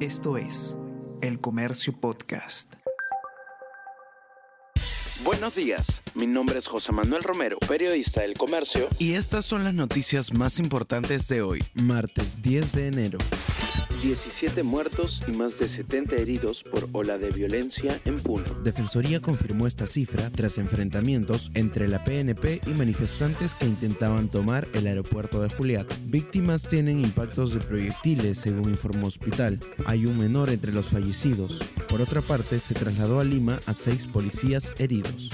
Esto es El Comercio Podcast. Buenos días, mi nombre es José Manuel Romero, periodista del Comercio. Y estas son las noticias más importantes de hoy, martes 10 de enero. 17 muertos y más de 70 heridos por ola de violencia en Puno. Defensoría confirmó esta cifra tras enfrentamientos entre la PNP y manifestantes que intentaban tomar el aeropuerto de Juliaca. Víctimas tienen impactos de proyectiles, según informó Hospital. Hay un menor entre los fallecidos. Por otra parte, se trasladó a Lima a seis policías heridos.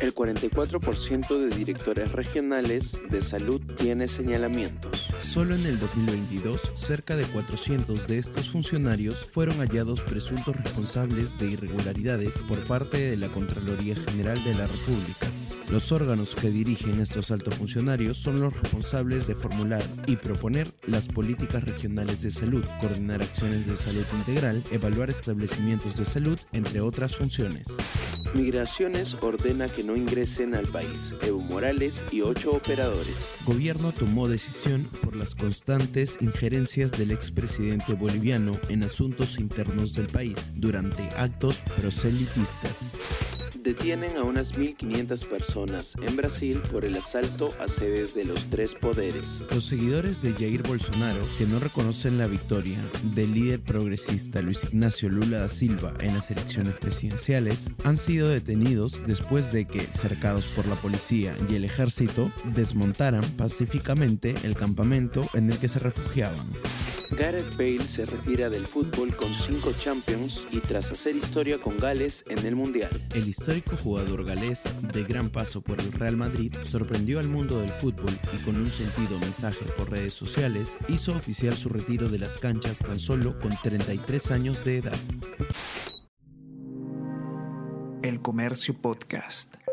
El 44% de directores regionales de salud tiene señalamientos. Solo en el 2022, cerca de 400 de estos funcionarios fueron hallados presuntos responsables de irregularidades por parte de la Contraloría General de la República. Los órganos que dirigen estos altos funcionarios son los responsables de formular y proponer las políticas regionales de salud, coordinar acciones de salud integral, evaluar establecimientos de salud, entre otras funciones. Migraciones ordena que no ingresen al país Evo Morales y ocho operadores. Gobierno tomó decisión por las constantes injerencias del expresidente boliviano en asuntos internos del país durante actos proselitistas detienen a unas 1.500 personas en Brasil por el asalto a sedes de los tres poderes. Los seguidores de Jair Bolsonaro, que no reconocen la victoria del líder progresista Luis Ignacio Lula da Silva en las elecciones presidenciales, han sido detenidos después de que, cercados por la policía y el ejército, desmontaran pacíficamente el campamento en el que se refugiaban. Gareth Bale se retira del fútbol con cinco Champions y tras hacer historia con Gales en el Mundial. El histórico jugador galés, de gran paso por el Real Madrid, sorprendió al mundo del fútbol y con un sentido mensaje por redes sociales, hizo oficial su retiro de las canchas tan solo con 33 años de edad. El Comercio Podcast.